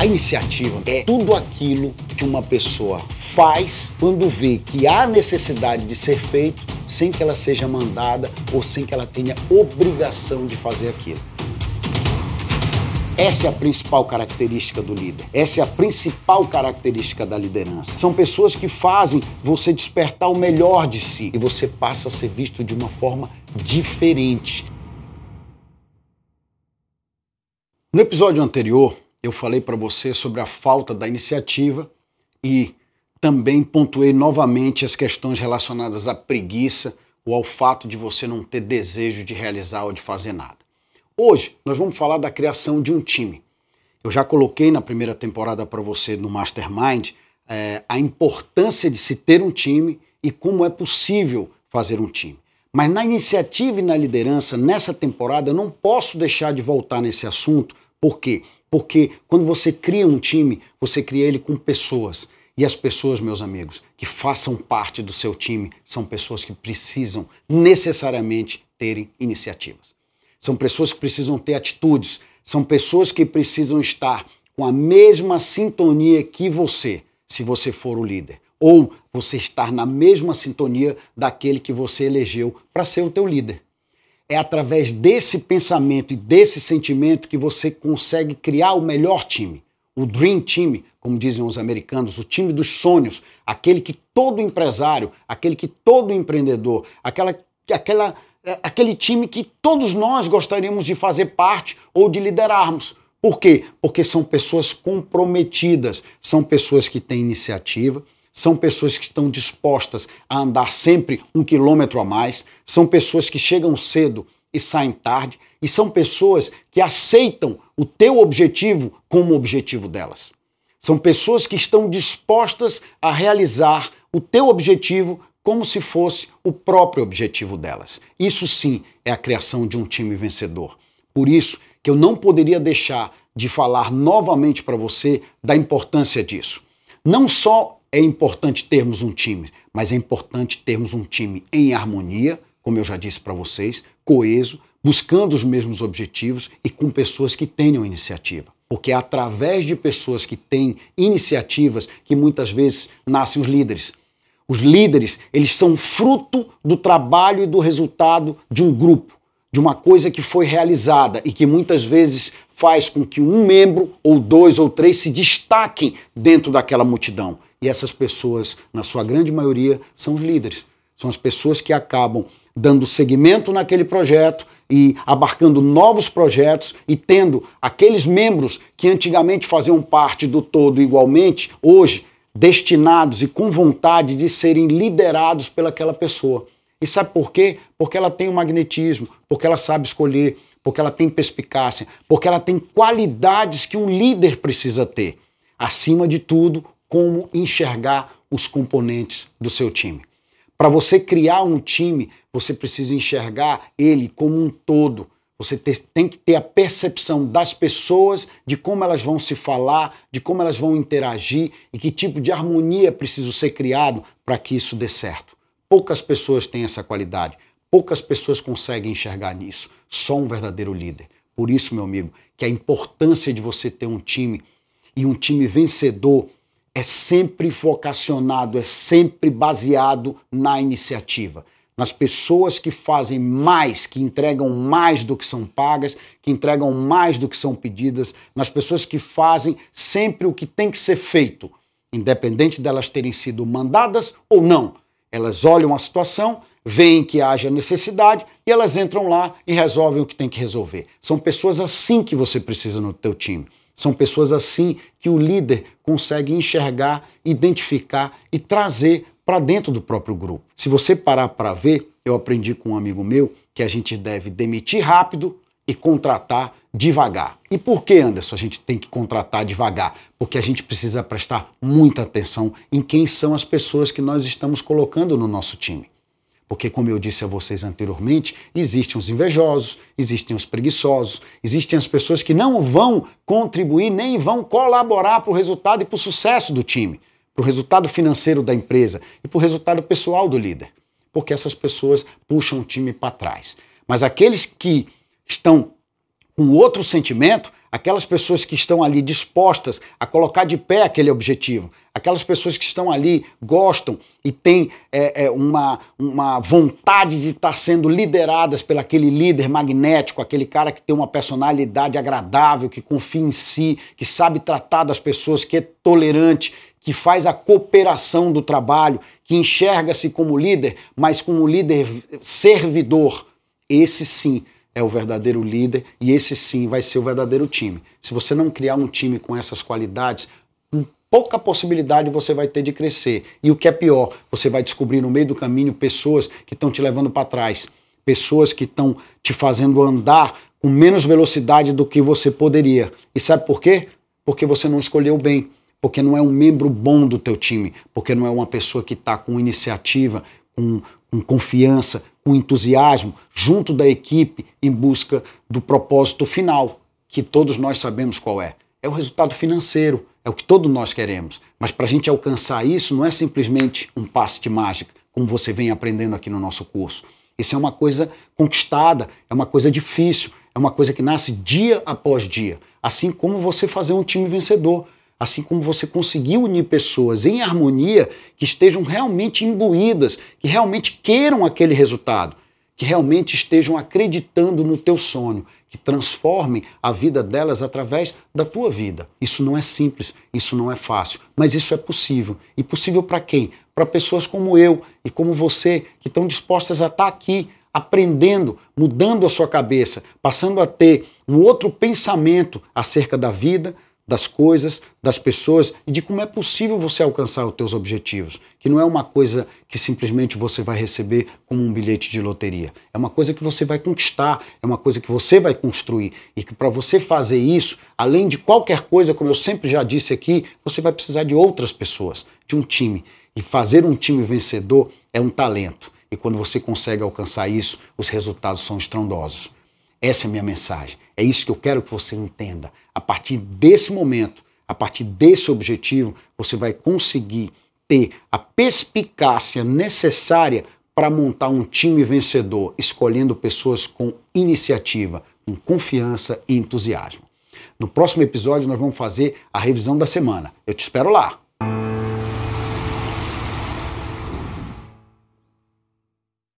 A iniciativa é tudo aquilo que uma pessoa faz quando vê que há necessidade de ser feito sem que ela seja mandada ou sem que ela tenha obrigação de fazer aquilo. Essa é a principal característica do líder. Essa é a principal característica da liderança. São pessoas que fazem você despertar o melhor de si e você passa a ser visto de uma forma diferente. No episódio anterior, eu falei para você sobre a falta da iniciativa e também pontuei novamente as questões relacionadas à preguiça ou ao fato de você não ter desejo de realizar ou de fazer nada. Hoje nós vamos falar da criação de um time. Eu já coloquei na primeira temporada para você no Mastermind é, a importância de se ter um time e como é possível fazer um time. Mas na iniciativa e na liderança, nessa temporada, eu não posso deixar de voltar nesse assunto. Por quê? Porque quando você cria um time, você cria ele com pessoas. E as pessoas, meus amigos, que façam parte do seu time são pessoas que precisam necessariamente terem iniciativas. São pessoas que precisam ter atitudes, são pessoas que precisam estar com a mesma sintonia que você, se você for o líder, ou você estar na mesma sintonia daquele que você elegeu para ser o teu líder. É através desse pensamento e desse sentimento que você consegue criar o melhor time, o dream team, como dizem os americanos, o time dos sonhos, aquele que todo empresário, aquele que todo empreendedor, aquela aquela é, aquele time que todos nós gostaríamos de fazer parte ou de liderarmos. Por quê? Porque são pessoas comprometidas, são pessoas que têm iniciativa, são pessoas que estão dispostas a andar sempre um quilômetro a mais, são pessoas que chegam cedo e saem tarde, e são pessoas que aceitam o teu objetivo como objetivo delas. São pessoas que estão dispostas a realizar o teu objetivo como se fosse o próprio objetivo delas. Isso sim é a criação de um time vencedor. Por isso que eu não poderia deixar de falar novamente para você da importância disso. Não só é importante termos um time, mas é importante termos um time em harmonia, como eu já disse para vocês, coeso, buscando os mesmos objetivos e com pessoas que tenham iniciativa. Porque é através de pessoas que têm iniciativas que muitas vezes nascem os líderes. Os líderes, eles são fruto do trabalho e do resultado de um grupo, de uma coisa que foi realizada e que muitas vezes faz com que um membro, ou dois, ou três se destaquem dentro daquela multidão. E essas pessoas, na sua grande maioria, são os líderes. São as pessoas que acabam dando seguimento naquele projeto e abarcando novos projetos e tendo aqueles membros que antigamente faziam parte do todo igualmente, hoje destinados e com vontade de serem liderados pelaquela pessoa. E sabe por quê? Porque ela tem o um magnetismo, porque ela sabe escolher, porque ela tem perspicácia, porque ela tem qualidades que um líder precisa ter. Acima de tudo, como enxergar os componentes do seu time. Para você criar um time, você precisa enxergar ele como um todo você tem que ter a percepção das pessoas, de como elas vão se falar, de como elas vão interagir e que tipo de harmonia preciso ser criado para que isso dê certo. Poucas pessoas têm essa qualidade, poucas pessoas conseguem enxergar nisso. Só um verdadeiro líder. Por isso, meu amigo, que a importância de você ter um time e um time vencedor é sempre vocacionado, é sempre baseado na iniciativa nas pessoas que fazem mais, que entregam mais do que são pagas, que entregam mais do que são pedidas, nas pessoas que fazem sempre o que tem que ser feito, independente delas terem sido mandadas ou não. Elas olham a situação, veem que haja necessidade e elas entram lá e resolvem o que tem que resolver. São pessoas assim que você precisa no teu time. São pessoas assim que o líder consegue enxergar, identificar e trazer para dentro do próprio grupo. Se você parar para ver, eu aprendi com um amigo meu que a gente deve demitir rápido e contratar devagar. E por que, Anderson, a gente tem que contratar devagar? Porque a gente precisa prestar muita atenção em quem são as pessoas que nós estamos colocando no nosso time. Porque, como eu disse a vocês anteriormente, existem os invejosos, existem os preguiçosos, existem as pessoas que não vão contribuir nem vão colaborar para o resultado e para o sucesso do time para o resultado financeiro da empresa e para o resultado pessoal do líder, porque essas pessoas puxam o time para trás. Mas aqueles que estão com outro sentimento, aquelas pessoas que estão ali dispostas a colocar de pé aquele objetivo, aquelas pessoas que estão ali, gostam e têm é, é, uma, uma vontade de estar sendo lideradas pelo aquele líder magnético, aquele cara que tem uma personalidade agradável, que confia em si, que sabe tratar das pessoas, que é tolerante, que faz a cooperação do trabalho, que enxerga-se como líder, mas como líder servidor. Esse sim é o verdadeiro líder e esse sim vai ser o verdadeiro time. Se você não criar um time com essas qualidades, pouca possibilidade você vai ter de crescer. E o que é pior, você vai descobrir no meio do caminho pessoas que estão te levando para trás, pessoas que estão te fazendo andar com menos velocidade do que você poderia. E sabe por quê? Porque você não escolheu bem, porque não é um membro bom do teu time, porque não é uma pessoa que está com iniciativa, com, com confiança, com entusiasmo, junto da equipe em busca do propósito final, que todos nós sabemos qual é. É o resultado financeiro, é o que todos nós queremos. Mas para a gente alcançar isso, não é simplesmente um passe de mágica, como você vem aprendendo aqui no nosso curso. Isso é uma coisa conquistada, é uma coisa difícil, é uma coisa que nasce dia após dia. Assim como você fazer um time vencedor, assim como você conseguir unir pessoas em harmonia que estejam realmente imbuídas, que realmente queiram aquele resultado, que realmente estejam acreditando no teu sonho, que transformem a vida delas através da tua vida. Isso não é simples, isso não é fácil, mas isso é possível. E possível para quem? Para pessoas como eu e como você, que estão dispostas a estar aqui aprendendo, mudando a sua cabeça, passando a ter um outro pensamento acerca da vida, das coisas, das pessoas e de como é possível você alcançar os teus objetivos, que não é uma coisa que simplesmente você vai receber como um bilhete de loteria. É uma coisa que você vai conquistar, é uma coisa que você vai construir e que para você fazer isso, além de qualquer coisa, como eu sempre já disse aqui, você vai precisar de outras pessoas, de um time. E fazer um time vencedor é um talento. E quando você consegue alcançar isso, os resultados são estrondosos. Essa é a minha mensagem. É isso que eu quero que você entenda. A partir desse momento, a partir desse objetivo, você vai conseguir ter a perspicácia necessária para montar um time vencedor, escolhendo pessoas com iniciativa, com confiança e entusiasmo. No próximo episódio, nós vamos fazer a revisão da semana. Eu te espero lá.